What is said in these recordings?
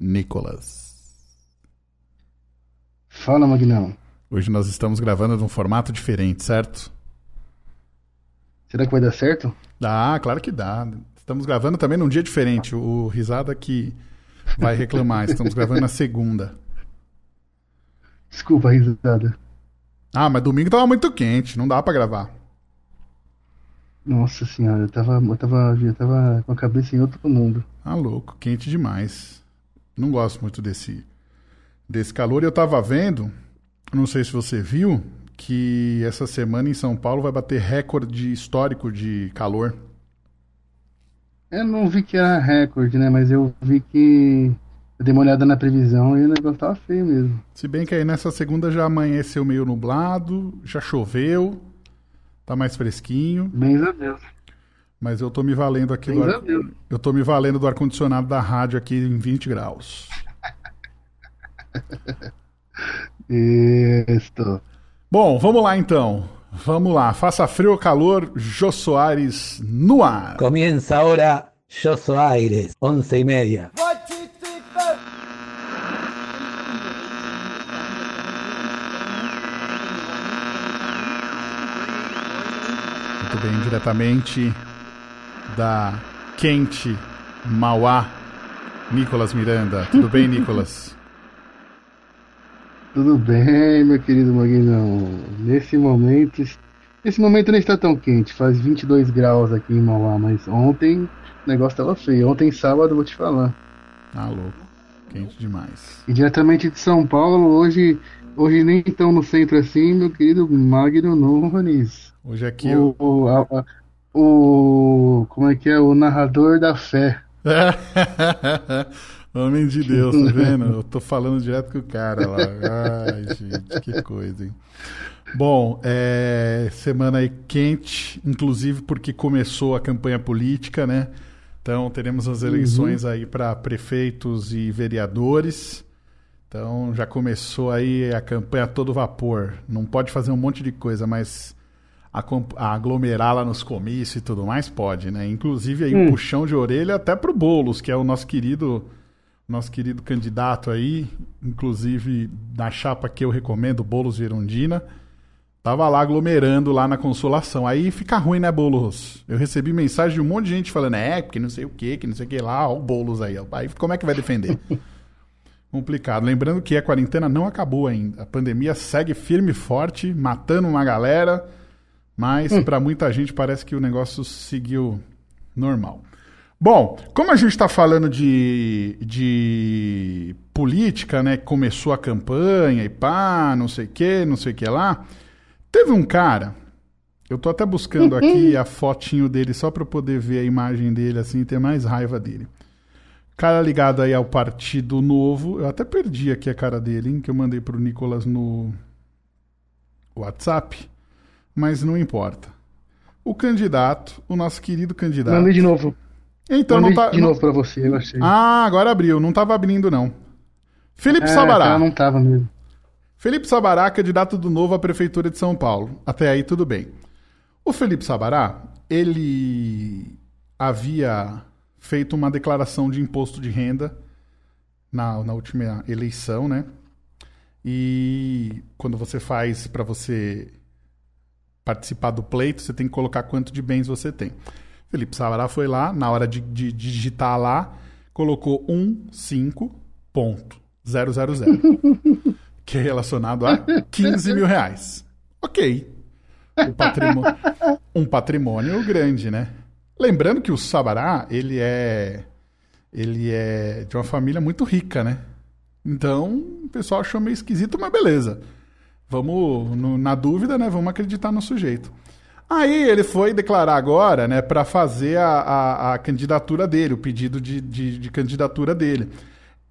Nicolas. Fala, Magnão. Hoje nós estamos gravando num formato diferente, certo? Será que vai dar certo? Dá, claro que dá. Estamos gravando também num dia diferente. O Risada que vai reclamar. Estamos gravando na segunda. Desculpa, risada. Ah, mas domingo tava muito quente, não dá pra gravar. Nossa senhora, eu tava, eu tava, eu tava com a cabeça em outro mundo. Ah, louco, quente demais. Não gosto muito desse, desse calor. E eu tava vendo, não sei se você viu, que essa semana em São Paulo vai bater recorde histórico de calor. Eu não vi que era recorde, né? Mas eu vi que. Eu dei uma olhada na previsão e o negócio tava feio mesmo. Se bem que aí nessa segunda já amanheceu meio nublado, já choveu, tá mais fresquinho. Bem a Deus. Mas eu tô me valendo aqui do ar... Eu tô me valendo do ar-condicionado da rádio aqui em 20 graus. Isso. Bom, vamos lá então. Vamos lá. Faça frio ou calor, Jô Soares no ar. Comienza ahora Jô Soares, 11 y media. Muito bem, diretamente da quente Mauá, Nicolas Miranda. Tudo bem, Nicolas? Tudo bem, meu querido Maguinão. Nesse momento, esse momento não está tão quente, faz 22 graus aqui em Mauá, mas ontem o negócio estava feio. Ontem, sábado, vou te falar. Ah, louco. Quente demais. E diretamente de São Paulo, hoje, hoje nem tão no centro assim, meu querido Magno Nunes. Hoje aqui o, o, a, a, o. Como é que é? O narrador da fé. Homem de Deus, tá vendo? Eu tô falando direto com o cara lá. Ai, gente, que coisa, hein? Bom, é, semana aí quente, inclusive porque começou a campanha política, né? Então teremos as eleições uhum. aí para prefeitos e vereadores. Então já começou aí a campanha a todo vapor. Não pode fazer um monte de coisa, mas aglomerar lá nos comícios e tudo mais pode, né? Inclusive aí hum. um puxão de orelha até pro Bolos, que é o nosso querido nosso querido candidato aí, inclusive na chapa que eu recomendo, Bolos Verondina, tava lá aglomerando lá na consolação. Aí fica ruim, né, Bolos? Eu recebi mensagem de um monte de gente falando, é, porque não sei o que, que não sei o que lá, ó, o Bolos aí. Ó. Aí como é que vai defender? Complicado. Lembrando que a quarentena não acabou ainda. A pandemia segue firme e forte, matando uma galera, mas hum. para muita gente parece que o negócio seguiu normal. Bom, como a gente está falando de, de política, né? Começou a campanha e pá, não sei o que, não sei o que lá. Teve um cara, eu tô até buscando aqui a fotinho dele só para poder ver a imagem dele assim e ter mais raiva dele. Cara ligado aí ao Partido Novo, eu até perdi aqui a cara dele, hein, que eu mandei pro Nicolas no WhatsApp, mas não importa. O candidato, o nosso querido candidato. Mandei de novo. Então Mandei não tá. De novo para você, eu achei. Ah, agora abriu. Não tava abrindo, não. Felipe é, Sabará. Não tava mesmo. Felipe Sabará, candidato do novo à Prefeitura de São Paulo. Até aí tudo bem. O Felipe Sabará, ele havia feito uma declaração de imposto de renda na, na última eleição, né? E quando você faz para você participar do pleito, você tem que colocar quanto de bens você tem. Felipe Sabará foi lá, na hora de, de, de digitar lá, colocou 15.000, que é relacionado a 15 mil reais. Ok. Um patrimônio, um patrimônio grande, né? Lembrando que o Sabará, ele é ele é de uma família muito rica, né? Então, o pessoal achou meio esquisito, mas beleza. Vamos, no, na dúvida, né? Vamos acreditar no sujeito. Aí ele foi declarar agora, né, para fazer a, a, a, candidatura dele, o pedido de, de, de, candidatura dele.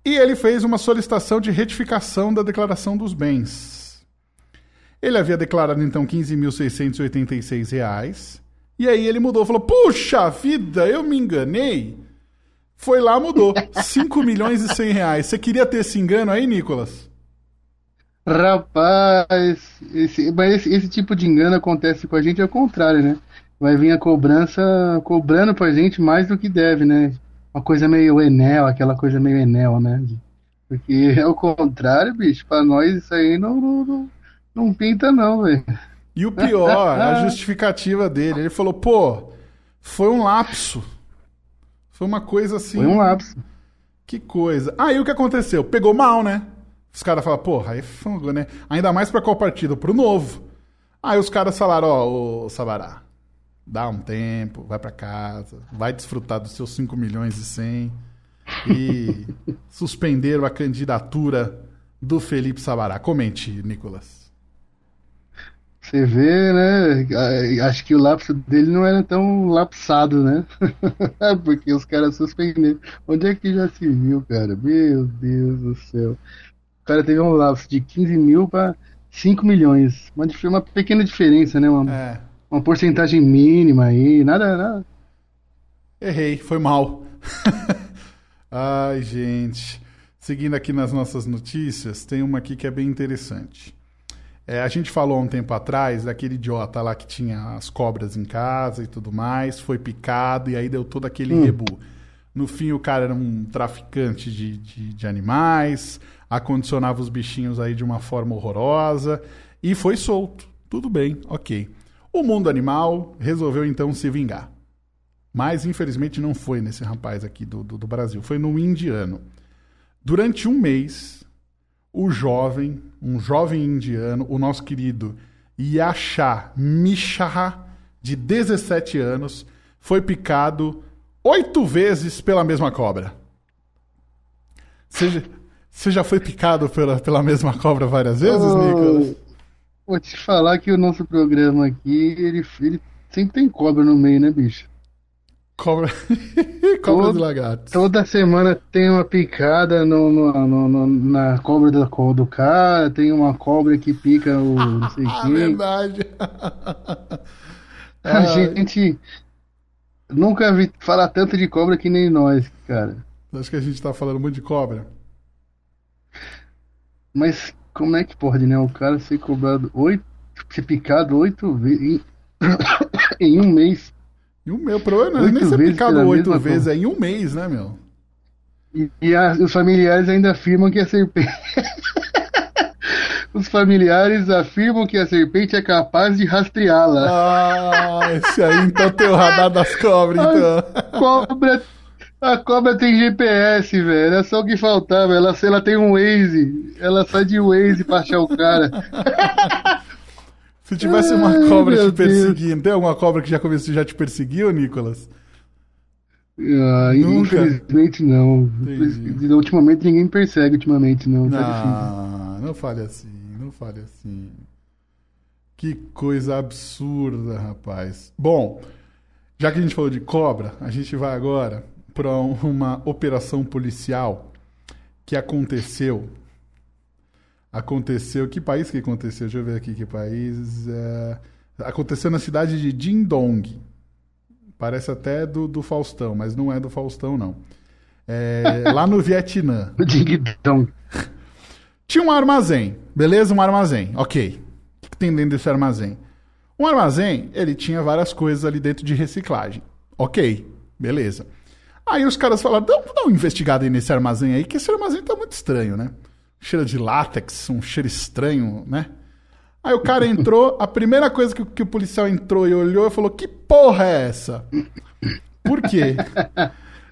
E ele fez uma solicitação de retificação da declaração dos bens. Ele havia declarado então 15.686 reais. E aí ele mudou, falou: Puxa vida, eu me enganei. Foi lá, mudou. 5 milhões e 100 reais. Você queria ter esse engano aí, Nicolas? Rapaz, esse, mas esse, esse, tipo de engano acontece com a gente ao contrário, né? Vai vir a cobrança cobrando pra gente mais do que deve, né? uma coisa meio Enel, aquela coisa meio Enel, né? Porque é o contrário, bicho, pra nós isso aí não, não, não, não pinta não, velho. E o pior, a justificativa dele, ele falou, pô, foi um lapso. Foi uma coisa assim. Foi um lapso. Que coisa. Aí o que aconteceu? Pegou mal, né? Os caras falaram, porra, aí fungo, né? Ainda mais pra qual partido? Pro novo. Aí os caras falaram, ó, ô Sabará, dá um tempo, vai pra casa, vai desfrutar dos seus 5 milhões e 100 e suspenderam a candidatura do Felipe Sabará. Comente, Nicolas. Você vê, né? Acho que o lapso dele não era tão lapsado, né? Porque os caras suspenderam. Onde é que já se viu, cara? Meu Deus do céu. O cara teve um lapso de 15 mil para 5 milhões. Uma, uma pequena diferença, né? Uma, É, uma porcentagem mínima aí. Nada, nada. errei, foi mal. Ai, gente. Seguindo aqui nas nossas notícias, tem uma aqui que é bem interessante. É, a gente falou há um tempo atrás daquele idiota lá que tinha as cobras em casa e tudo mais, foi picado e aí deu todo aquele Hum. rebu. No fim, o cara era um traficante de, de, de animais, acondicionava os bichinhos aí de uma forma horrorosa e foi solto. Tudo bem, ok. O mundo animal resolveu então se vingar. Mas infelizmente não foi nesse rapaz aqui do, do, do Brasil, foi no indiano. Durante um mês, o jovem, um jovem indiano, o nosso querido Yasha Mishra, de 17 anos, foi picado oito vezes pela mesma cobra. Já- você já foi picado pela, pela mesma cobra várias vezes, Oh, Nicolas? Vou te falar que o nosso programa aqui, ele, ele sempre tem cobra no meio, né, bicho? Cobra. Cobras Todo- e lagartos. Toda semana tem uma picada no, no- no- no- na cobra do, do cara, tem uma cobra que pica o não sei quem. verdade. A gente nunca vi falar tanto de cobra que nem nós, cara. Acho que a gente tá falando muito de cobra. Mas como é que pode, né? O cara ser cobrado oito, ser picado oito vezes em, em um mês. O meu problema não é nem ser picado oito vezes, é em um mês, né, meu? E, e a- os familiares ainda afirmam que a serpente. Os familiares afirmam que a serpente é capaz de rastreá-la. Ah, esse aí então tem o radar das cobras, então. Cobra. A cobra tem GPS, velho. É só o que faltava. Ela, ela tem um Waze. Ela sai de Waze pra achar o cara. Se tivesse uma Ai, cobra te meu Deus. perseguindo, tem alguma cobra que já começou, já te perseguiu, Nicolas? Ah, Nunca. infelizmente não. Entendi. Ultimamente ninguém persegue, ultimamente não. Tá difícil. Não, não fale assim, não fale assim. Que coisa absurda, rapaz. Bom, já que a gente falou de cobra, a gente vai agora para uma operação policial que aconteceu. Aconteceu. Que país que aconteceu? Deixa eu ver aqui que país. é, Aconteceu na cidade de Dindong. Parece até do, do Faustão, mas não é do Faustão, não. É, lá no Vietnã. O Ding Dong. Tinha um armazém, beleza? Um armazém, ok. O que que tem dentro desse armazém? Um armazém, ele tinha várias coisas ali dentro de reciclagem. Ok, beleza. Aí os caras falaram, dá, dá uma investigada aí nesse armazém aí, que esse armazém tá muito estranho, né? Cheiro de látex, um cheiro estranho, né? Aí o cara entrou, a primeira coisa que, o- que o policial entrou e olhou e falou, que porra é essa? Por quê?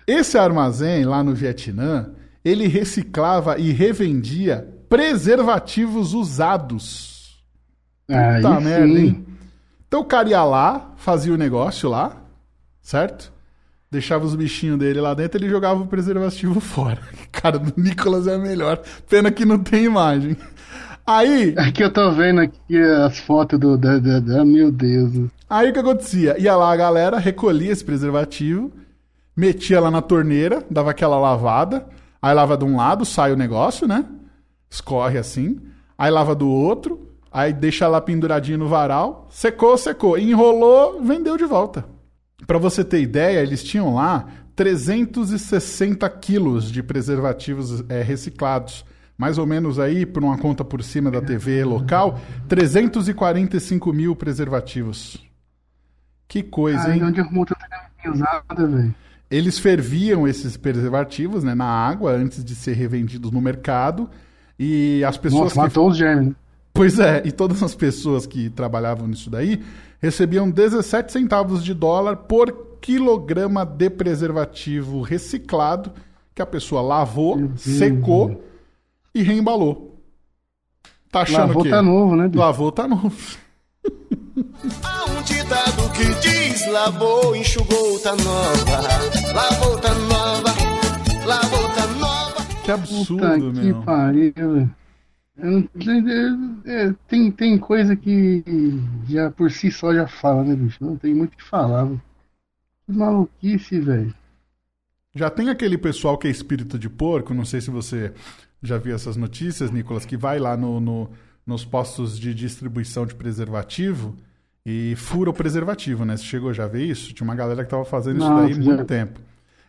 Esse armazém lá no Vietnã, ele reciclava e revendia preservativos usados. Aí Puta merda, hein? Então o cara ia lá, fazia o negócio lá, certo? Deixava os bichinhos dele lá dentro, ele jogava o preservativo fora. Cara, do Nicolas é melhor. Pena que não tem imagem. Aí, Aqui eu tô vendo aqui as fotos do. Da, da, da- meu Deus. Aí o que acontecia? Ia lá a galera, recolhia esse preservativo, metia lá na torneira, dava aquela lavada, aí lava de um lado, sai o negócio, né? Escorre assim, aí lava do outro, aí deixa lá penduradinho no varal, secou, secou, enrolou, vendeu de volta. Pra você ter ideia, eles tinham lá 360 quilos de preservativos eh, reciclados. Mais ou menos aí, por uma conta por cima da TV local, 345 mil preservativos. Que coisa, hein? onde arrumou tanta usada, velho? Eles ferviam esses preservativos né, na água antes de ser revendidos no mercado. E as pessoas. Nossa, que... matou os germes, né? Pois é, e todas as pessoas que trabalhavam nisso daí recebiam 17 centavos de dólar por quilograma de preservativo reciclado que a pessoa lavou, Deus. secou e reembalou. Tá achando Lavou que tá novo, né, bicho? Lavou tá novo. Há um ditado que diz: lavou, enxugou, tá nova. Lavou, tá nova. Lavou, tá nova. Que absurdo, Puta que meu. pariu, velho. É, é, tem, tem coisa que já por si só já fala, né, bicho? Não tem muito o que falar. Que maluquice, velho. Já tem aquele pessoal que é espírito de porco, não sei se você já viu essas notícias, Nicolas, que vai lá no, no- nos postos de distribuição de preservativo e fura o preservativo, né? Você chegou já a ver isso? Tinha uma galera que tava fazendo isso Não, daí há muito tempo.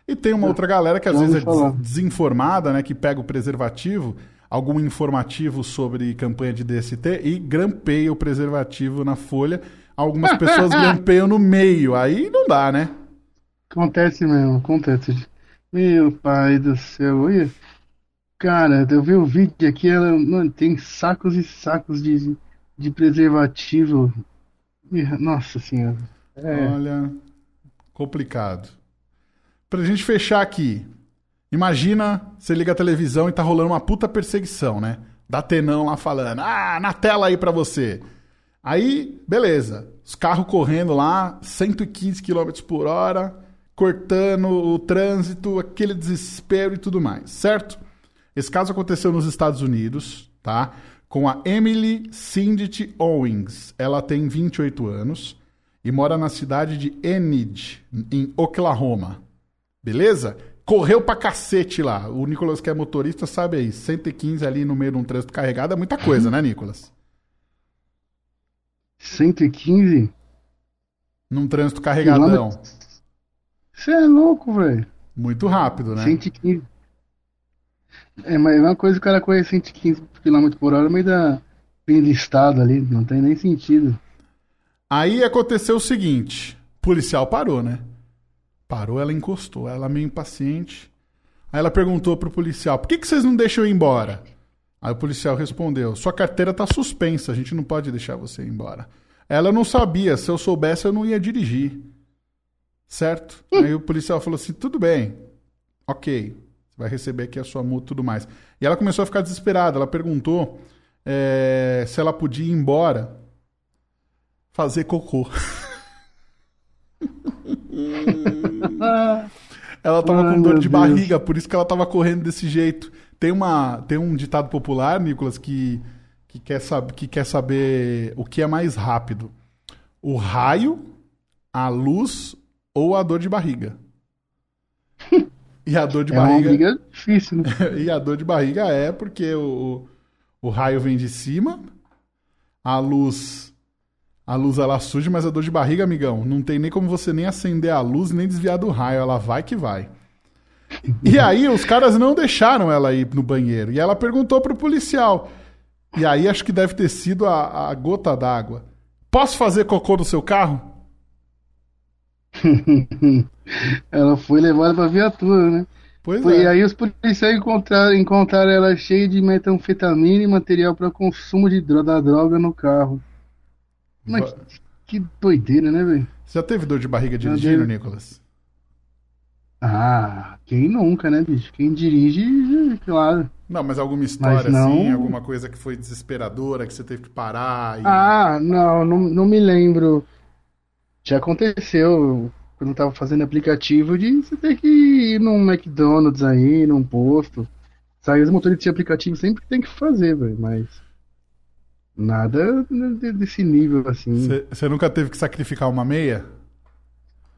E tem uma outra galera que às vezes é falar. des- desinformada, né? Que pega o preservativo, algum informativo sobre campanha de DST e grampeia o preservativo na folha. Algumas pessoas grampeiam no meio. Aí não dá, né? Acontece mesmo, acontece. Meu pai do céu, olha. Cara, eu vi o vídeo aqui, ela, mano, tem sacos e sacos de, de preservativo. Nossa senhora. É, Olha, complicado. Pra gente fechar aqui, imagina você liga a televisão e tá rolando uma puta perseguição, né? Da Tenão lá falando, ah, na tela aí pra você. Aí, beleza, os carros correndo lá, 115 km por hora, cortando o trânsito, aquele desespero e tudo mais, certo? Esse caso aconteceu nos Estados Unidos, tá? Com a Emily Cindy Owens. Ela tem 28 anos e mora na cidade de Enid, em Oklahoma. Beleza? Correu pra cacete lá. O Nicolas, que é motorista, sabe aí. 115 ali no meio de um trânsito carregado é muita coisa, né, Nicolas? 115? Num trânsito carregadão. Você é louco, velho. Muito rápido, né? 115. É, mas é uma coisa o cara correr 115 km por hora no meio da meio do estado ali, não tem nem sentido. Aí aconteceu o seguinte: o policial parou, né? Parou, ela encostou, ela meio impaciente. Aí ela perguntou pro policial: por que, que vocês não deixam eu ir embora? Aí o policial respondeu: sua carteira tá suspensa, a gente não pode deixar você ir embora. Ela não sabia, se eu soubesse eu não ia dirigir. Certo? Aí o policial falou assim: tudo bem, ok, você vai receber aqui a sua multa e tudo mais. E ela começou a ficar desesperada, ela perguntou eh, se ela podia ir embora fazer cocô. Ela tava Ai, com dor de Deus. barriga, por isso que ela tava correndo desse jeito. Tem, uma, tem um ditado popular, Nicolas, que, que, quer sab, que quer saber o que é mais rápido: o raio, a luz ou a dor de barriga. E a dor de É uma barriga. briga difícil, né? E a dor de barriga é porque o, o raio vem de cima, a luz. A luz ela surge, mas a dor de barriga, amigão, não tem nem como você nem acender a luz, nem desviar do raio, ela vai que vai. E aí os caras não deixaram ela ir no banheiro. E ela perguntou pro policial. E aí acho que deve ter sido a, a gota d'água. Posso fazer cocô no seu carro? Ela foi levada pra viatura, né? Pois Foi, é. E aí os policiais encontraram, encontraram ela cheia de metanfetamina e material para consumo de da droga no carro. Mas que, doideira, né, velho? Você já teve dor de barriga dirigindo, Deus. Nicolas? Ah, quem nunca, né, bicho? Quem dirige, claro. Não, mas alguma história não- assim, alguma coisa que foi desesperadora, que você teve que parar e... Ah, não, não, não me lembro. Já aconteceu quando eu tava fazendo aplicativo de você ter que ir num McDonald's aí, num posto. Sair os motoristas de aplicativo sempre tem que fazer, velho, mas nada de- desse nível assim. Você nunca teve que sacrificar uma meia?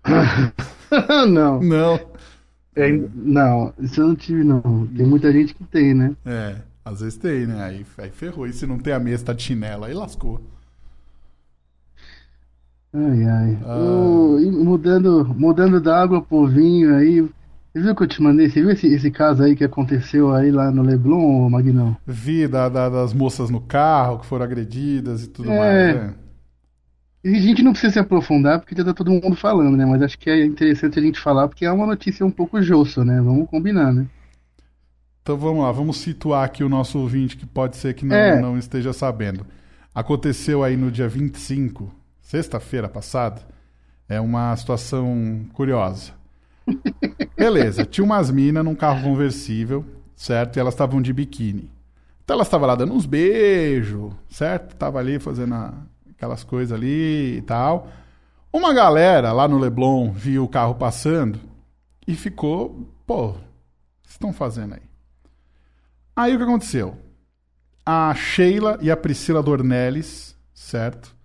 Não, Não. é, não, isso eu não tive não. Tem muita gente que tem, né? É, às vezes tem, né? Aí, aí ferrou. E se não tem a meia, você tá de chinelo, aí lascou. Ai, ai. Ah. Mudando, mudando da água pro vinho aí. Você viu que eu te mandei? Você viu esse, esse caso aí que aconteceu aí lá no Leblon, Magnão? Vi da, da- das moças no carro que foram agredidas e tudo É. mais, né? E a gente não precisa se aprofundar porque já tá todo mundo falando, né? Mas acho que é interessante a gente falar porque é uma notícia um pouco jossa, né? Vamos combinar, né? Então vamos lá, vamos situar aqui o nosso ouvinte que pode ser que não, É. não esteja sabendo. Aconteceu aí no dia 25, sexta-feira passada, é uma situação curiosa. Beleza, tinha umas minas num carro conversível, certo? E elas estavam de biquíni. Então elas estavam lá dando uns beijos, certo? Tava ali fazendo a- aquelas coisas ali e tal. Uma galera lá no Leblon viu o carro passando e ficou, pô, o que estão fazendo aí? Aí o que aconteceu? A Sheila e a Priscila Dornelles, certo?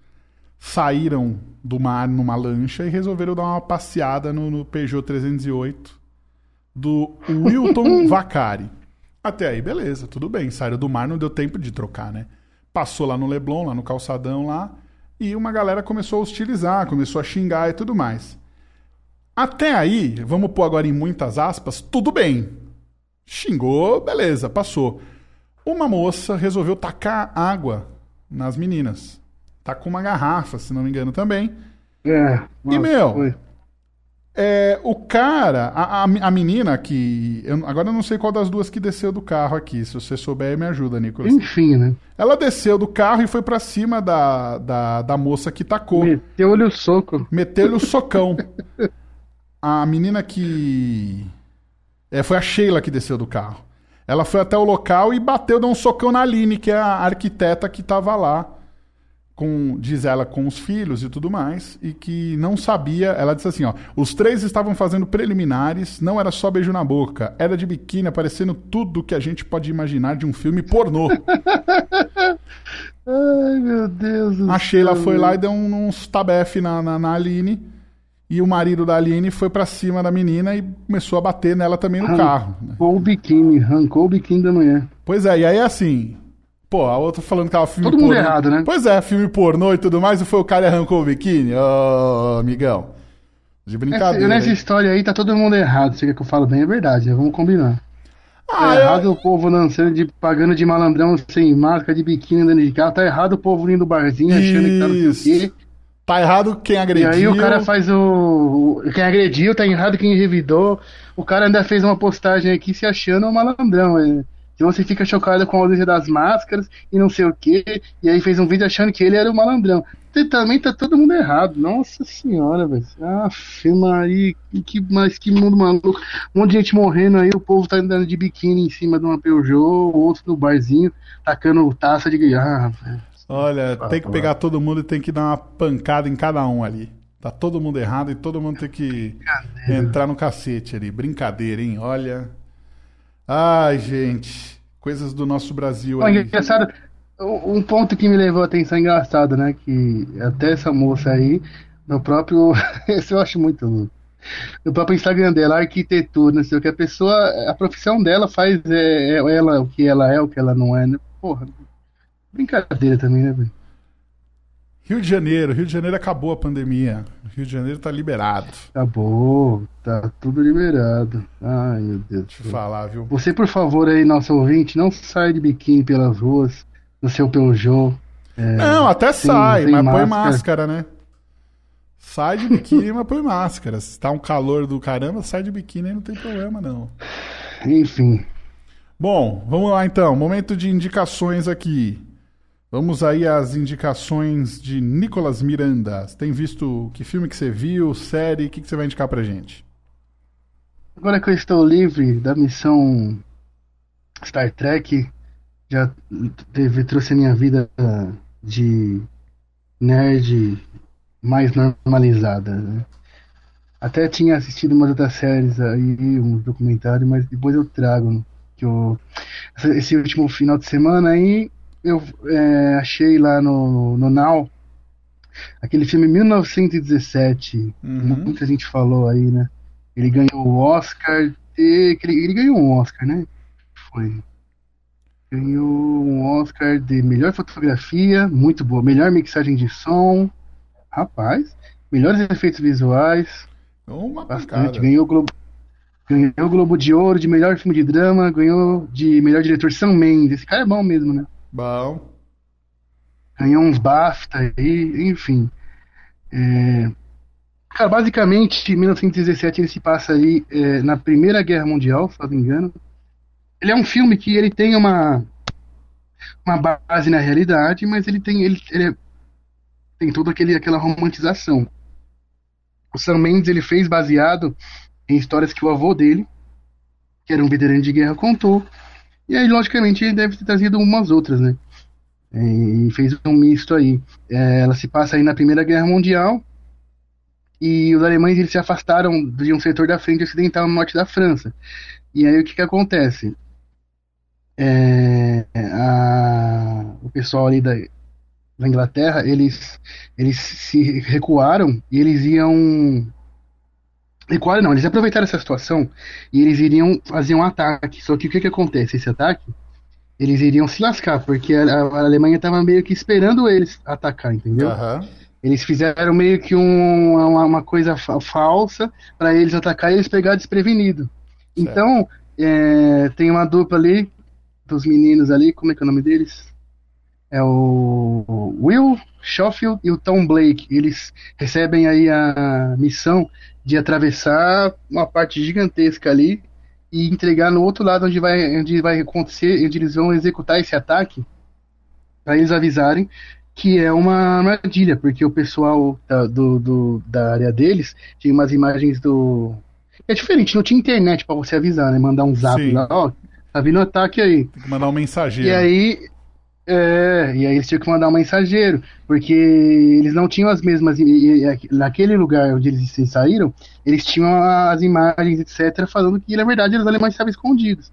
Saíram do mar numa lancha e resolveram dar uma passeada no, no Peugeot 308 do Wilton Vacari. Até aí, beleza, tudo bem. Saíram do mar, não deu tempo de trocar, né? Passou lá no Leblon, lá no calçadão lá, e uma galera começou a hostilizar, começou a xingar e tudo mais. Até aí, vamos pôr agora em muitas aspas, tudo bem. Xingou, beleza, passou. Uma moça resolveu tacar água nas meninas. Tá com uma garrafa, se não me engano também. É. E, meu, foi. É, o cara, a, a, a menina que. eu- agora eu não sei qual das duas que desceu do carro aqui. Se você souber, me ajuda, Nicolas. Enfim, né? Ela desceu do carro e foi pra cima da, da, da moça que tacou. Meteu-lhe o soco. Meteu-lhe o socão. A menina que. É, foi a Sheila que desceu do carro. Ela foi até o local e bateu, deu um socão na Aline, que é a arquiteta que tava lá. Com, diz ela, com os filhos e tudo mais, e que não sabia. Ela disse assim: ó, os três estavam fazendo preliminares, não era só beijo na boca, era de biquíni, aparecendo tudo que a gente pode imaginar de um filme pornô. Ai, meu Deus do A Sheila céu. foi lá e deu uns tabefe na, na, na Aline. E o marido da Aline foi pra cima da menina e começou a bater nela também no carro. né? Arrancou o biquíni, arrancou o biquíni da mulher. Pois é, e aí assim. Pô, a outra falando que ela filme Todo mundo pornô. errado, né? Pois é, filme pornô e tudo mais, e foi o cara que arrancou o biquíni. Ô, amigão. De Essa, brincadeira. nessa hein? história aí tá todo mundo errado. Quer que eu falo bem? É verdade, né? Vamos combinar. Ah, tá eu- errado o povo dançando, de, pagando de malandrão sem máscara, de biquíni andando de carro. Tá errado o povo indo no barzinho achando que tá não sei o Isso. quê. Tá errado quem E agrediu. aí o cara faz o. o- Quem agrediu, tá errado quem revidou. O cara ainda fez uma postagem aqui se achando um malandrão. É. Então você fica chocado com a ausência das máscaras e não sei o que. E aí fez um vídeo achando que ele era o malandrão. E também tá todo mundo errado. Nossa senhora, velho. Aff, Maria, que, que- mas que mundo maluco. Um monte de gente morrendo aí, o povo tá andando de biquíni em cima de uma Peugeot, outro no barzinho, tacando taça de. Ah, velho. Olha, Ah, tem que pegar todo mundo e tem que dar uma pancada em cada um ali. Tá todo mundo errado e todo mundo tem que entrar no cacete ali. Brincadeira, hein? Olha. Ai, gente. Coisas do nosso Brasil Bom, aí. engraçado, um ponto que me levou a atenção engraçado, né? Que até essa moça aí, no próprio. Esse eu acho muito louco. No próprio Instagram dela, arquitetura, não sei o que, a pessoa, a profissão dela faz é, é ela o que ela é, o que ela não é, né? Porra, brincadeira também, né, velho? Rio de Janeiro. Rio de Janeiro acabou a pandemia. Rio de Janeiro tá liberado. Acabou, tá tudo liberado. Ai, meu Deus. Deixa eu falar, viu? Você, por favor, aí, nosso ouvinte, não saia de biquíni pelas ruas, no seu Peugeot. É, Não, até sem- sai, sem mas põe máscara. máscara, né? Sai de biquíni, mas põe máscara. Se tá um calor do caramba, sai de biquíni aí não tem problema, não. Enfim. Bom, vamos lá então. Momento de indicações aqui. Vamos aí às indicações de Nicolas Miranda. Você tem visto que filme que você viu, série? O que, que você vai indicar pra gente? Agora que eu estou livre da missão Star Trek, já teve, trouxe a minha vida de nerd mais normalizada. né? Até tinha assistido umas outras séries aí, uns documentários, mas depois eu trago. Que eu, esse último final de semana aí, eu é, achei lá no, no Now aquele filme 1917. Uhum. Muita gente falou aí, né? Ele ganhou o Oscar. de- Ele, ele ganhou um Oscar, né? Foi. Ganhou um Oscar de melhor fotografia, muito boa. Melhor mixagem de som. Rapaz. Melhores efeitos visuais. Uma Bastante. Ganhou o Globo. Ganhou o Globo de Ouro de melhor filme de drama. Ganhou de melhor diretor Sam Mendes. Esse cara é bom mesmo, né? Bom. ganhou uns BAFTA aí, enfim. É, cara, basicamente, 1917 ele se passa aí é, na Primeira Guerra Mundial, se não me engano. Ele é um filme que ele tem uma uma base na realidade, mas ele tem ele, ele é- tem toda aquele aquela romantização. O Sam Mendes ele fez baseado em histórias que o avô dele, que era um veterano de guerra, contou. E aí, logicamente, ele deve ter trazido umas outras, né? E fez um misto aí. É, ela se passa aí na Primeira Guerra Mundial e os alemães eles se afastaram de um setor da frente ocidental no norte da França. E aí o que que acontece? É, a- o pessoal ali da, da Inglaterra, eles, eles se recuaram e eles iam. Recuaram não, eles aproveitaram essa situação e eles iriam fazer um ataque. Só que o que que acontece? Esse ataque, eles iriam se lascar, porque a, a Alemanha estava meio que esperando eles atacar, entendeu? Aham. Eles fizeram meio que um- uma, uma coisa fa- falsa para eles atacar e eles pegar desprevenido. Então, é, tem uma dupla ali, dos meninos ali, como é que é o nome deles? É o Will Schofield e o Tom Blake. Eles recebem aí a missão de atravessar uma parte gigantesca ali e entregar no outro lado onde vai, onde vai acontecer, onde eles vão executar esse ataque, para eles avisarem que é uma armadilha, porque o pessoal da, do, do- da área deles tinha umas imagens do. É diferente, não tinha internet pra você avisar, né? Mandar um zap Sim. lá, ó, tá vindo ataque aí. Tem que mandar um mensageiro. E aí. É, e aí eles tinham que mandar um mensageiro, porque eles não tinham as mesmas. naquele lugar onde eles saíram, eles tinham as imagens, etc., falando que na verdade os alemães estavam escondidos.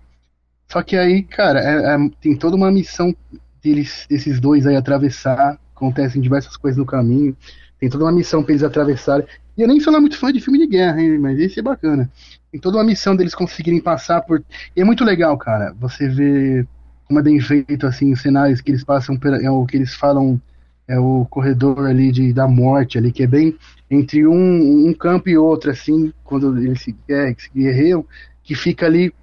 Só que aí, cara, é- é- tem toda uma missão deles, desses dois aí atravessar. Acontecem diversas coisas no caminho. Tem toda uma missão pra eles atravessarem. E eu nem sou lá muito fã de filme de guerra, hein, mas esse é bacana. Tem toda uma missão deles conseguirem passar por. E é muito legal, cara. Você vê como é bem feito, assim, os cenários que eles passam, pela- é o que eles falam, é o corredor ali de, da morte ali, que é bem entre um, um campo e outro, assim, quando eles se, é, se guerreiam, que fica ali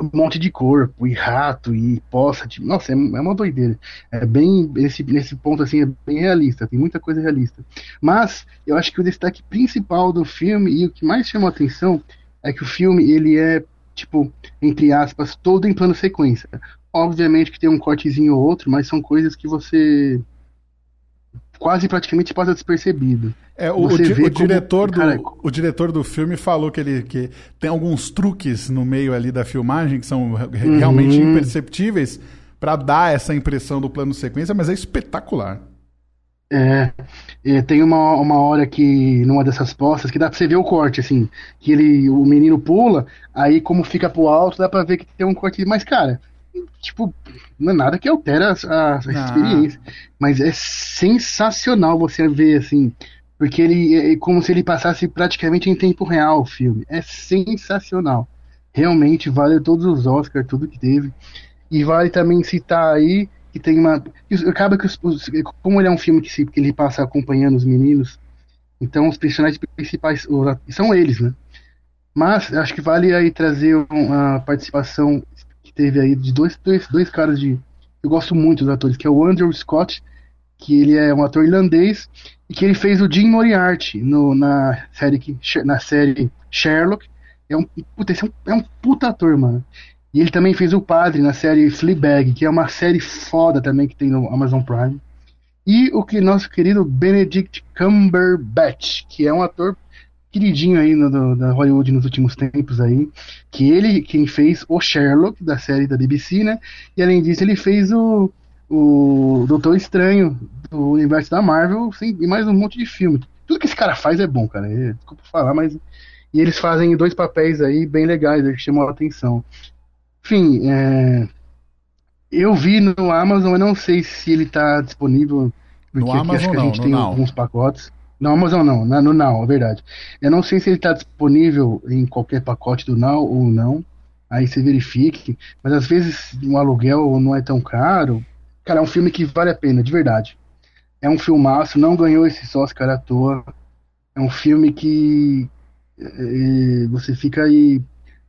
um monte de corpo, e rato, e poça, tipo, nossa, é, é uma doideira. É bem, nesse, nesse ponto, assim, é bem realista, tem muita coisa realista. Mas, eu acho que o destaque principal do filme, e o que mais chamou a atenção, é que o filme, ele é, tipo, entre aspas, todo em plano sequência. Obviamente que tem um cortezinho ou outro, mas são coisas que você quase praticamente passa despercebido. É, o, di- o diretor como- cara, do, o diretor do filme falou que ele que tem alguns truques no meio ali da filmagem que são Uhum. realmente imperceptíveis para dar essa impressão do plano sequência, mas é espetacular. É, é, tem uma, uma hora que, numa dessas postas, que dá pra você ver o corte, assim, que ele, o menino pula, aí como fica pro alto, dá pra ver que tem um corte, mas cara, tipo, não é nada que altera a, a- experiência, mas é sensacional você ver, assim, porque ele é como se ele passasse praticamente em tempo real o filme, é sensacional, realmente vale todos os Oscars, tudo que teve, e vale também citar aí que tem uma. Acaba que os, os- como ele é um filme que, se, que ele passa acompanhando os meninos, então os personagens principais os- são eles, né? Mas acho que vale aí trazer um- a participação teve aí de dois, dois, dois caras de. Eu gosto muito dos atores, que é o Andrew Scott, que ele é um ator irlandês, e que ele fez o Jim Moriarty no, na, série que, na série Sherlock. É um, puta, é um, é um puta ator, mano. E ele também fez o padre na série Fleabag, que é uma série foda também que tem no Amazon Prime. E o que nosso querido Benedict Cumberbatch, que é um ator queridinho aí no, do- da Hollywood nos últimos tempos aí, que ele quem fez o Sherlock da série da BBC, né? E além disso ele fez o o Doutor Estranho do universo da Marvel, sim, e mais um monte de filme. Tudo que esse cara faz é bom, cara. É, desculpa falar, mas e eles fazem dois papéis aí bem legais, que chamam a atenção. Enfim, é, eu vi no Amazon, eu não sei se ele tá disponível, porque aqui Amazon acho que a não, gente no tem Now. alguns pacotes. No Amazon não, na- no Now, é verdade. Eu não sei se ele tá disponível em qualquer pacote do Now ou não. Aí você verifique. Mas às vezes um aluguel não é tão caro. Cara, é um filme que vale a pena, de verdade. É um filmaço, não ganhou esse Oscar à toa. É um filme que eh, você fica aí,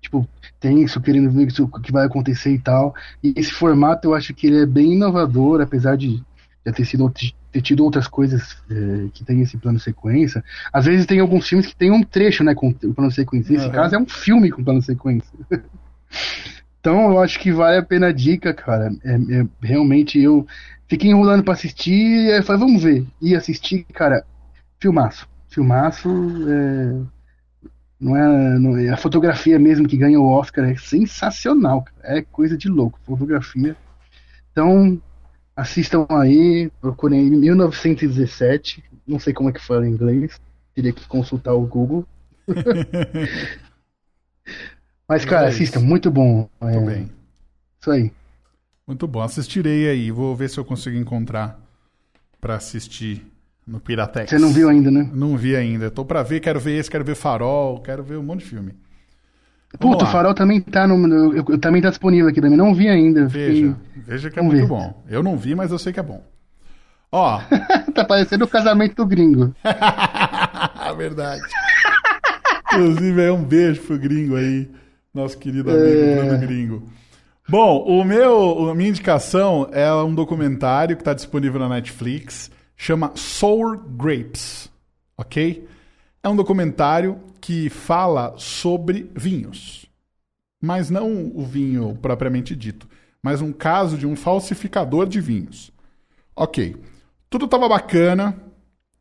tipo, tenso, querendo ver o que vai acontecer e tal. E esse formato eu acho que ele é bem inovador, apesar de já ter sido ter tido outras coisas é, que tem esse plano sequência. Às vezes tem alguns filmes que tem um trecho, né, com o plano sequência. Nesse Uhum. caso é um filme com plano sequência. então eu acho que vale a pena a dica, cara. É, é- realmente eu fiquei enrolando pra assistir, e aí falei, vamos ver. E assistir, cara, filmaço. Filmaço, é, não é, não é- a fotografia mesmo que ganha o Oscar é sensacional, cara. é coisa de louco, fotografia. Então, assistam aí, procurem aí 1917, não sei como é que fala em inglês, teria que consultar o Google. Mas, cara, É isso. assistam, muito bom. É, Muito bem. Isso aí. Muito bom. Assistirei aí. Vou ver se eu consigo encontrar pra assistir no Piratex. Você não viu ainda, né? Não vi ainda. Tô pra ver, quero ver esse, quero ver Farol, quero ver um monte de filme. Puta, o. Farol também tá no. eu, eu também tá disponível aqui também. Não vi ainda. Veja, veja que é Vamos muito ver. bom. Eu não vi, mas eu sei que é bom. Ó, Fiquei- tá parecendo o casamento do gringo. verdade. Inclusive, é um beijo pro gringo aí, nosso querido amigo Bruno Gringo. Bom, o meu, a minha indicação é um documentário que está disponível na Netflix, chama Sour Grapes, ok? É um documentário que fala sobre vinhos, mas não o vinho propriamente dito, mas um caso de um falsificador de vinhos. Ok, tudo estava bacana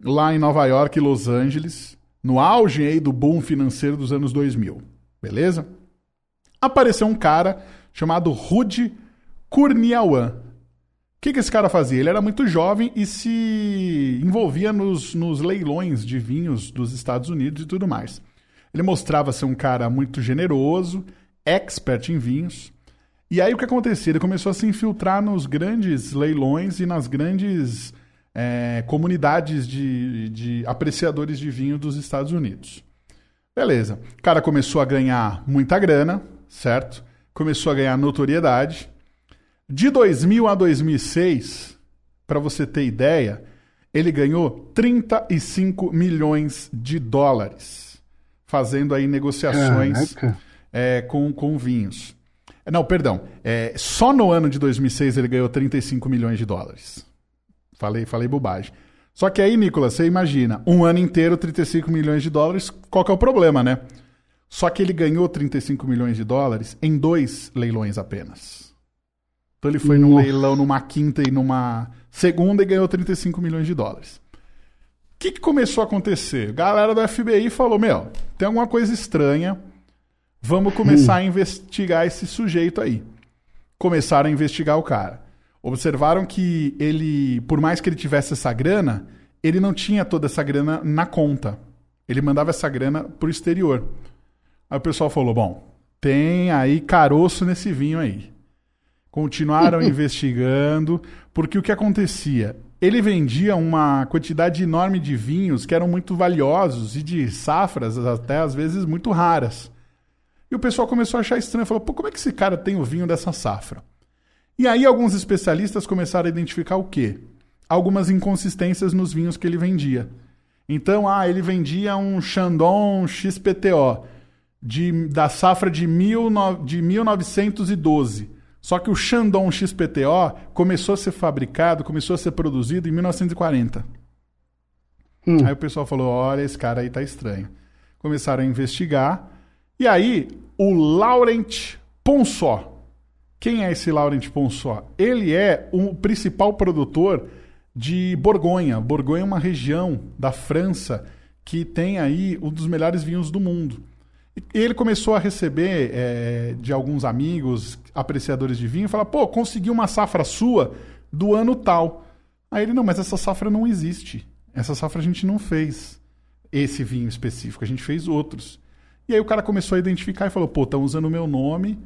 lá em Nova York e Los Angeles, no auge aí do boom financeiro dos anos 2000, beleza? Apareceu um cara chamado Rudy Kurniawan. O que, que esse cara fazia? Ele era muito jovem e se envolvia nos, nos leilões de vinhos dos Estados Unidos e tudo mais. Ele mostrava ser um cara muito generoso, expert em vinhos. E aí o que acontecia? Ele começou a se infiltrar nos grandes leilões e nas grandes é, comunidades de, de apreciadores de vinho dos Estados Unidos. Beleza. O cara começou a ganhar muita grana, certo? Começou a ganhar notoriedade. De 2000 a 2006, para você ter ideia, ele ganhou 35 milhões de dólares, fazendo aí negociações é, com, com vinhos. Não, perdão. É, só no ano de 2006 ele ganhou 35 milhões de dólares. Falei, falei bobagem. Só que aí, Nicolas, você imagina, um ano inteiro, 35 milhões de dólares, qual que é o problema, né? Só que ele ganhou 35 milhões de dólares em dois leilões apenas. Então ele foi num Nossa. leilão numa quinta e numa segunda e ganhou 35 milhões de dólares. O que, que começou a acontecer? A galera do FBI falou: Meu, tem alguma coisa estranha. Vamos começar a investigar esse sujeito aí. Começaram a investigar o cara. Observaram que ele, por mais que ele tivesse essa grana, ele não tinha toda essa grana na conta. Ele mandava essa grana pro exterior. Aí o pessoal falou: bom, tem aí caroço nesse vinho aí. Continuaram investigando, porque o que acontecia? Ele vendia uma quantidade enorme de vinhos que eram muito valiosos e de safras até às vezes muito raras. E o pessoal começou a achar estranho, falou: pô, como é que esse cara tem o vinho dessa safra? E aí alguns especialistas começaram a identificar o quê? Algumas inconsistências nos vinhos que ele vendia. Então, ah, ele vendia um Chandon XPTO de, da safra de, mil de 1912. Só que o Chandon XPTO começou a ser fabricado, começou a ser produzido em 1940. Hum. Aí o pessoal falou: olha, esse cara aí tá estranho. Começaram a investigar. E aí, o Laurent Ponsó. Quem é esse Laurent Ponsó? Ele é o principal produtor de Borgonha. Borgonha é uma região da França que tem aí um dos melhores vinhos do mundo. E ele começou a receber é, de alguns amigos, apreciadores de vinho, e falar: pô, consegui uma safra sua do ano tal. Aí ele: não, mas essa safra não existe. Essa safra a gente não fez esse vinho específico, a gente fez outros. E aí o cara começou a identificar e falou: pô, estão usando o meu nome.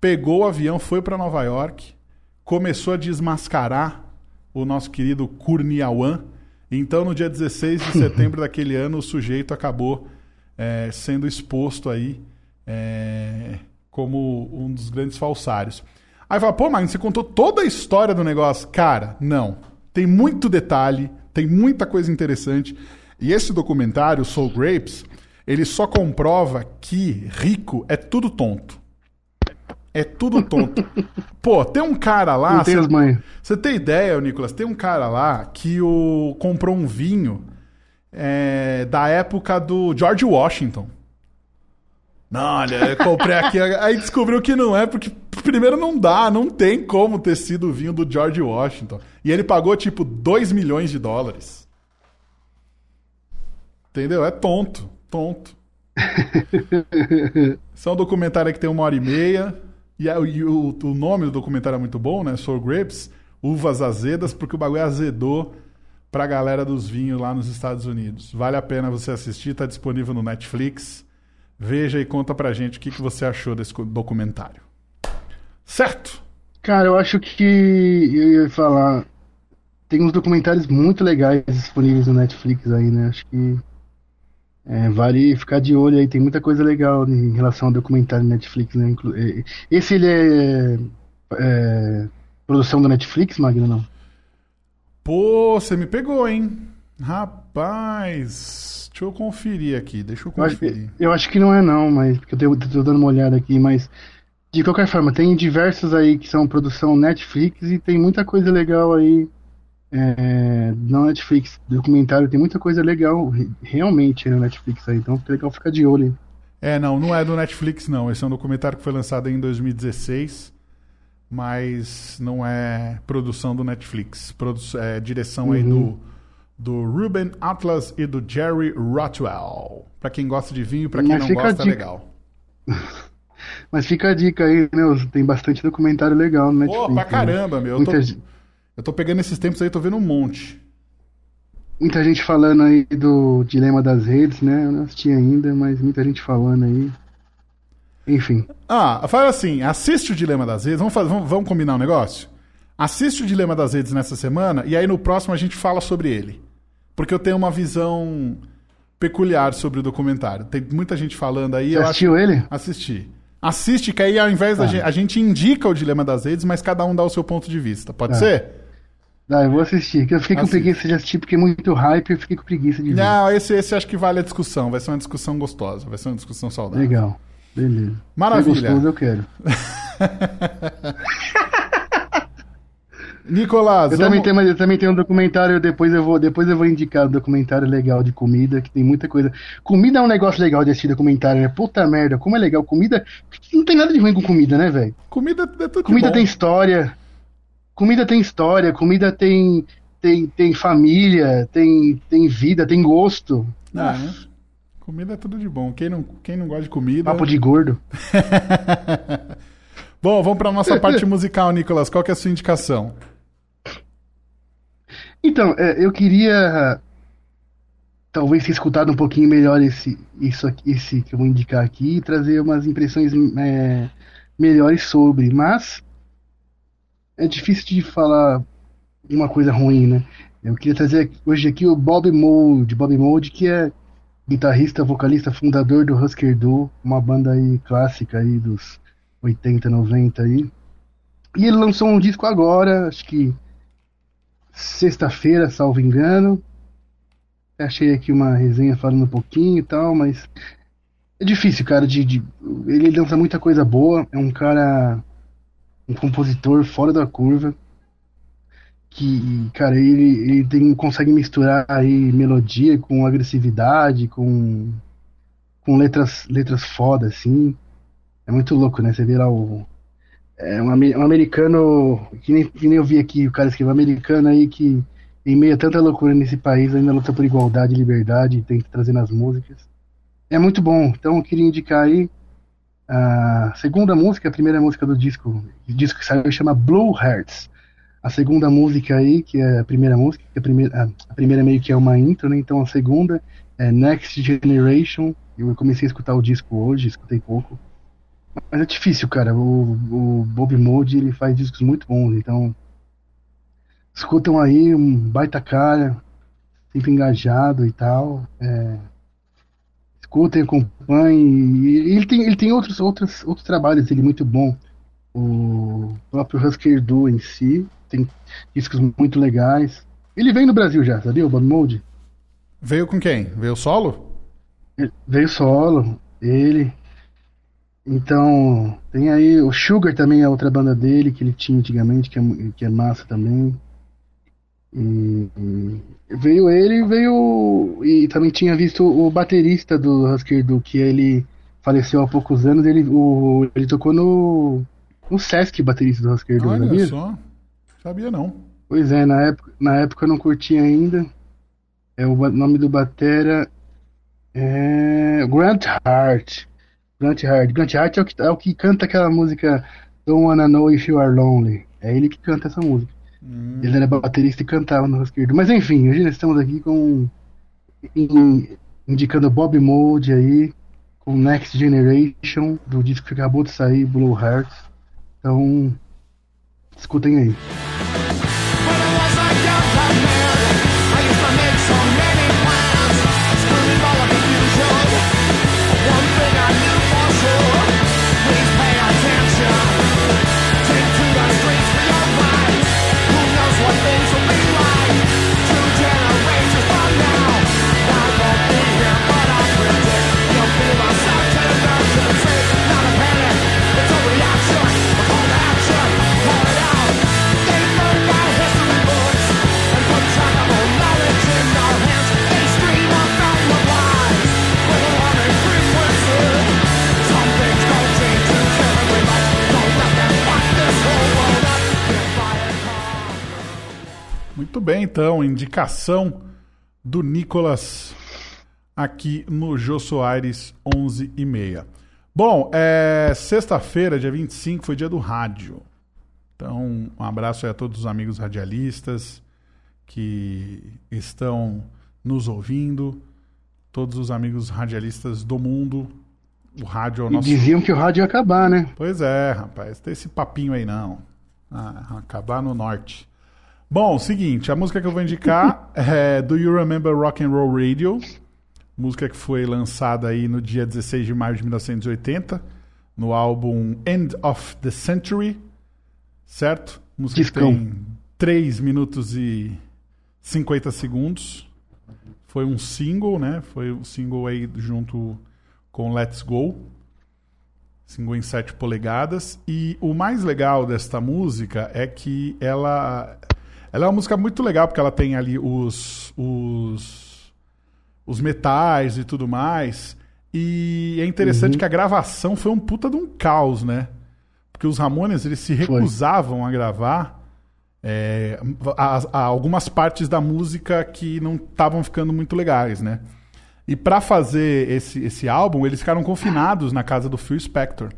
Pegou o avião, foi para Nova York, começou a desmascarar o nosso querido Kurniawan. Então, no dia 16 de setembro daquele ano, o sujeito acabou é, sendo exposto aí é, como um dos grandes falsários. Aí fala, pô, mas você contou toda a história do negócio. Cara, não. Tem muito detalhe, tem muita coisa interessante. E esse documentário, Soul Grapes, ele só comprova que rico é tudo tonto. É tudo tonto. Pô, tem um cara lá. Não tem cê- as manhas. Você tem ideia, Nicolas? Tem um cara lá que o, comprou um vinho é, da época do George Washington. Não, olha, eu comprei aqui. Aí descobriu que não é, porque primeiro não dá, não tem como ter sido o vinho do George Washington. E ele pagou tipo 2 milhões de dólares. Entendeu? É tonto, tonto. Esse é um documentário que tem uma hora e meia. E, é- e o, o nome do documentário é muito bom, né? Sour Grapes, Uvas Azedas, porque o bagulho azedou pra galera dos vinhos lá nos Estados Unidos. Vale a pena você assistir, tá disponível no Netflix. Veja e conta pra gente o que, que você achou desse documentário. Certo? Cara, eu acho que eu ia falar. Tem uns documentários muito legais disponíveis no Netflix aí, né? Acho que é, vale ficar de olho aí. Tem muita coisa legal em relação ao documentário Netflix, né? É, Esse ele é, é, produção do Netflix, Magno, não? Pô, você me pegou, hein? Rapaz, deixa eu conferir aqui, deixa eu Eu acho, conferir. eu acho que não é não, mas porque eu tô dando uma olhada aqui, mas de qualquer forma, tem diversos aí que são produção Netflix e tem muita coisa legal aí é, na Netflix. Documentário tem muita coisa legal re- realmente no Netflix aí, então é legal ficar de olho. aí. É, não, não é do Netflix, não. Esse é um documentário que foi lançado em 2016, mas não é produção do Netflix. Produ é direção aí do, do Ruben Atlas e do Jerry Rotwell. Pra quem gosta de vinho, pra quem Mas não gosta, é legal. Mas fica a dica aí, né? Tem bastante documentário legal no Netflix. Pô, pra né? caramba, meu. Eu tô, eu tô pegando esses tempos aí, tô vendo um monte. muita gente falando aí do Dilema das Redes, né? Eu não assisti ainda, mas muita gente falando aí. Enfim. Ah, fala assim, assiste o Dilema das Redes. Vamos, fazer, vamos, vamos combinar um negócio? Assiste o Dilema das Redes nessa semana e aí no próximo a gente fala sobre ele. Porque eu tenho uma visão peculiar sobre o documentário. Tem muita gente falando aí. Você assistiu ele? Acho... Assisti. Assiste, que aí ao invés da gente. A gente indica o Dilema das Redes, mas cada um dá o seu ponto de vista. Pode Tá. ser? Ah, eu vou assistir. que Eu fiquei com Assiste. preguiça de assistir porque é muito hype e eu fiquei com preguiça de ver. Não, esse, esse acho que vale a discussão. Vai ser uma discussão gostosa. Vai ser uma discussão saudável. Legal. Beleza. Maravilha. Se é gostoso, eu quero. Nicolás, Eu vamos- também, tenho, eu também tenho um documentário, depois eu vou, depois eu vou indicar um documentário legal de comida, que tem muita coisa. Comida é um negócio legal de assistir documentário, né? Puta merda, como é legal. Comida. Não tem nada de ruim com comida, né, velho? comida é tudo de Comida bom. tem história. Comida tem história, comida tem, tem, tem família, tem, tem vida, tem gosto. Ah, né? Comida é tudo de bom. Quem não, quem não gosta de comida. Papo de gordo. Bom, vamos para nossa parte musical, Nicolas. Qual que é a sua indicação? Então, é, eu queria talvez ter escutado um pouquinho melhor esse, isso aqui, esse que eu vou indicar aqui e trazer umas impressões é, melhores sobre, mas é difícil de falar uma coisa ruim, né? Eu queria trazer hoje aqui o Bob Mould, Bob Mould, que é guitarrista, vocalista, fundador do Husker Du, uma banda aí clássica aí dos 80, 90 aí. E ele lançou um disco agora, acho que sexta-feira, salvo engano. Achei aqui uma resenha falando um pouquinho e tal, mas é difícil, cara. De, de- ele lança muita coisa boa. É um cara, um compositor fora da curva. Que, cara, ele, ele tem, consegue misturar aí melodia com agressividade, com, com letras, letras foda, assim. É muito louco, né? Você vê lá o, é um, um americano, que nem, que nem eu vi aqui, o cara escreveu americano aí que em meio a tanta loucura nesse país ainda luta por igualdade e liberdade tem que trazer nas músicas. É muito bom, então eu queria indicar aí a segunda música, a primeira música do disco, o disco que saiu chama Blue Hearts. A segunda música aí, que é a primeira música, que a primeira, a primeira meio que é uma intro, né? Então a segunda é Next Generation. Eu comecei a escutar o disco hoje, escutei pouco. Mas é difícil, cara. O, o Bob Mould ele faz discos muito bons, então escutam aí um baita cara, sempre engajado e tal. É, escutem, acompanhem. E ele tem, ele tem outros, outros, outros trabalhos dele muito bom. O próprio Husker Du em si tem discos muito legais. Ele veio no Brasil já, sabia? O Bob Mould? Veio com quem? Veio solo? Ele Veio solo, ele. Então, tem aí o Sugar também é outra banda dele que ele tinha antigamente, que é, que é massa também. E, e veio ele veio. E também tinha visto o baterista do Husker Du, que ele faleceu há poucos anos. Ele, o, ele tocou no, no Sesc, baterista do Husker Du, Olha sabia? só. Sabia não. Pois é, na época, na época eu não curti ainda. É, o nome do batera é Grant Hart. Grant Hart. Grant Hart é o que, é o que canta aquela música Don't Wanna Know If You Are Lonely. É ele que canta essa música. Hum, Ele era baterista e cantava no Du. Mas enfim, hoje nós estamos aqui com in- indicando Bob Mold aí com Next Generation do disco que acabou de sair, Blue Hearts. Então, escutem aí. Muito bem, então, indicação do Nicolas aqui no Jô Soares 11 e meia. Bom, é, sexta-feira, dia 25, foi dia do rádio. Então, um abraço aí a todos os amigos radialistas que estão nos ouvindo, todos os amigos radialistas do mundo. O rádio é o E nosso diziam que o rádio ia acabar, né? Pois é, rapaz, tem esse papinho aí não. Ah, acabar no norte. Bom, seguinte, a música que eu vou indicar é Do You Remember Rock and Roll Radio? Música que foi lançada aí no dia 16 de maio de 1980, no álbum End of the Century, certo? Música que Discão. tem 3 minutos e 50 segundos. Foi um single, né? Foi um single aí junto com Let's Go single em 7 polegadas. E o mais legal desta música é que ela, ela é uma música muito legal, porque ela tem ali os, os, os metais e tudo mais. E é interessante que a gravação foi um puta de um caos, né? Porque os Ramones eles se recusavam a gravar é, a- a- algumas partes da música que não estavam ficando muito legais, né? E pra fazer esse, esse álbum, eles ficaram confinados na casa do Phil Spector.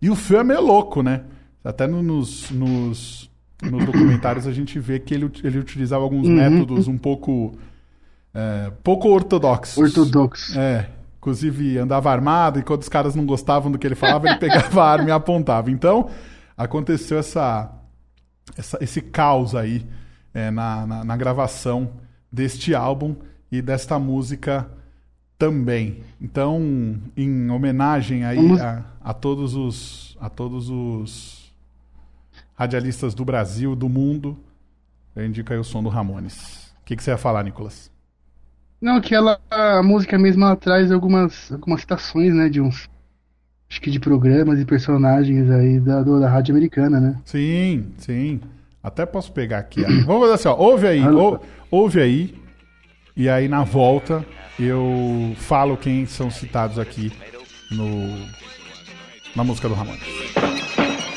E o Phil é meio louco, né? Até no- nos, nos, nos documentários a gente vê que ele, ele utilizava alguns métodos um pouco é, pouco ortodoxos. Ortodoxo. É. Inclusive andava armado e quando os caras não gostavam do que ele falava, ele pegava a arma e apontava. Então, aconteceu essa, essa- esse caos aí é, na, na, na gravação deste álbum e desta música também. Então, em homenagem aí Vamos- a, a todos os a todos os radialistas do Brasil, do mundo, eu indico aí o som do Ramones. O que, que você ia falar, Nicolas? Não, que ela, a música mesmo ela traz algumas, algumas citações, né, de uns, acho que de programas e personagens aí da, do- da rádio americana, né? Sim, sim. Até posso pegar aqui. Vamos fazer assim, ó. Ouve aí, ou- ouve aí. E aí na volta eu falo quem são citados aqui no na música do Ramones.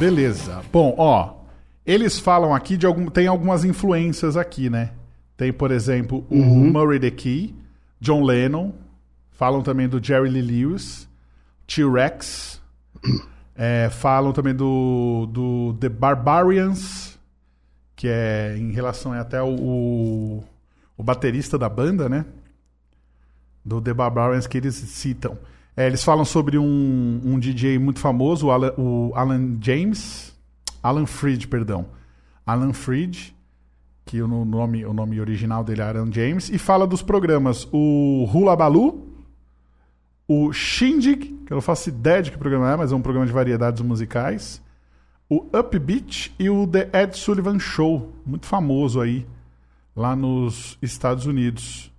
Beleza. Bom, ó, eles falam aqui de algum. Tem algumas influências aqui, né? Tem, por exemplo, o Murray the Key, John Lennon. Falam também do Jerry Lee Lewis, T-Rex. É, falam também do, do The Barbarians, que é em relação é até o, o, o baterista da banda, né? Do The Barbarians que eles citam. É, eles falam sobre um, um DJ muito famoso, o Alan, o Alan James. Alan Freed, perdão. Alan Freed, que o nome, o nome original dele é Alan James, e fala dos programas o Hula Baloo, o Shindig, que eu não faço ideia de que programa é, mas é um programa de variedades musicais, o Upbeat e o The Ed Sullivan Show, muito famoso aí, lá nos Estados Unidos.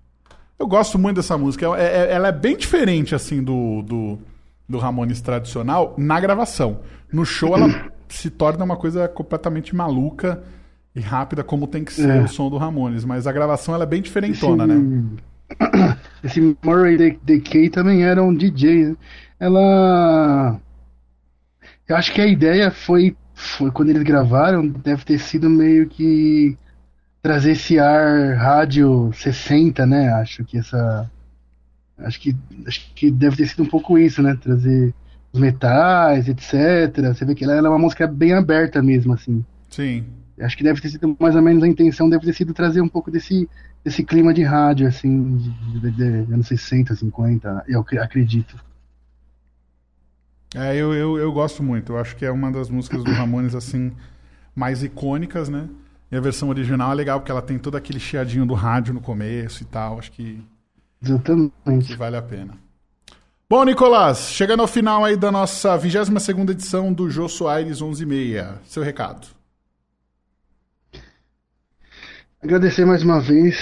Eu gosto muito dessa música, é- é- ela é bem diferente, assim, do, do, do Ramones tradicional na gravação. No show ela se torna uma coisa completamente maluca e rápida, como tem que ser É. o som do Ramones, mas a gravação ela é bem diferentona, né? Esse Murray De- Decay também era um DJ. né? Ela. Eu acho que a ideia foi, foi quando eles gravaram, deve ter sido meio que trazer esse ar rádio 60, né? Acho que essa. Acho que, acho que deve ter sido um pouco isso, né? Trazer os metais, etc. Você vê que ela, ela é uma música bem aberta mesmo, assim. Sim. Acho que deve ter sido mais ou menos a intenção, deve ter sido trazer um pouco desse, desse clima de rádio, assim, de, de, de- anos 60, 50, eu acre- acredito. É, eu, eu, eu gosto muito. Eu acho que é uma das músicas do Ramones, assim, mais icônicas, né? E a versão original é legal porque ela tem todo aquele chiadinho do rádio no começo e tal. Acho que, que Exatamente. vale a pena. Bom, Nicolás, chegando ao final aí da nossa 22ª edição do Jô Soares 11:30. Seu recado. Agradecer mais uma vez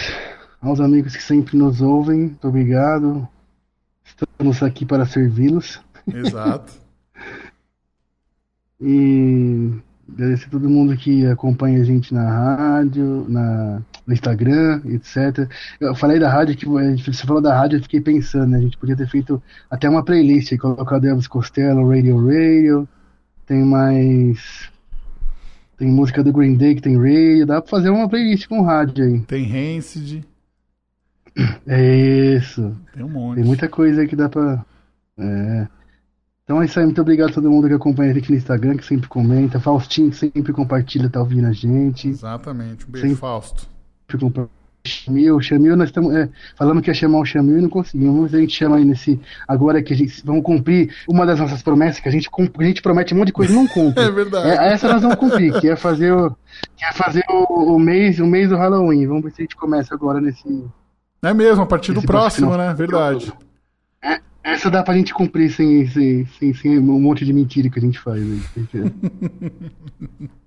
aos amigos que sempre nos ouvem, muito obrigado. Estamos aqui para servi-los. Exato. E agradecer a todo mundo que acompanha a gente na rádio, na, no Instagram, etc. Eu falei da rádio, que você falou da rádio, eu fiquei pensando, né? A gente podia ter feito até uma playlist, colocado Elvis Costello, Radio Radio, tem mais. Tem música do Green Day que tem radio, dá pra fazer uma playlist com rádio aí. Tem Rancid, É isso. tem um monte. Tem muita coisa aí que dá pra. É. Então é isso aí, muito obrigado a todo mundo que acompanha a gente no Instagram, que sempre comenta. Faustinho que sempre compartilha, tá ouvindo a gente. Exatamente. Um beijo, Sim. Fausto. Sempre compa- Chamil, Chamil, nós estamos é, falando que ia chamar o Chamil e não conseguimos. Vamos ver se a gente chama aí nesse. Agora que a gente vamos cumprir uma das nossas promessas, que a gente, a gente promete um monte de coisa e não cumpre. É verdade. É, essa nós vamos cumprir, que é fazer o. Que é fazer o, o mês, o mês do Halloween. Vamos ver se a gente começa agora nesse. É mesmo, a partir do próximo né? Verdade. Essa dá pra gente cumprir sem, sem, sem, sem um monte de mentira que a gente faz aí.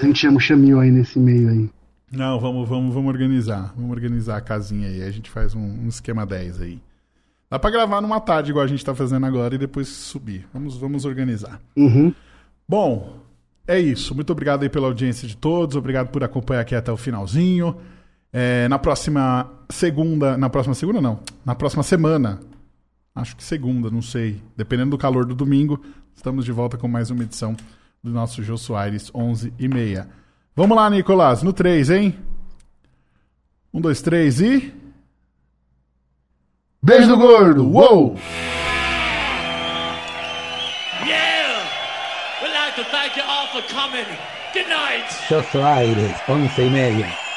A gente chama o Chamil aí nesse meio aí. Não, vamos, vamos, vamos organizar. Vamos organizar a casinha aí. A gente faz um, um esquema 10 aí. Dá pra gravar numa tarde, igual a gente tá fazendo agora, e depois subir. Vamos, vamos organizar. Uhum. Bom, é isso. Muito obrigado aí pela audiência de todos. Obrigado por acompanhar aqui até o finalzinho. É, na próxima segunda. Na próxima segunda, não. Na próxima semana. Acho que segunda, não sei. Dependendo do calor do domingo, estamos de volta com mais uma edição do nosso Jô Soares 11 e meia. Vamos lá, Nicolás, no 3, hein? Um, dois, três e. Beijo do gordo! Uou! Yeah! We'd like to thank you all for coming. Good night. Jô Soares, 11 y media.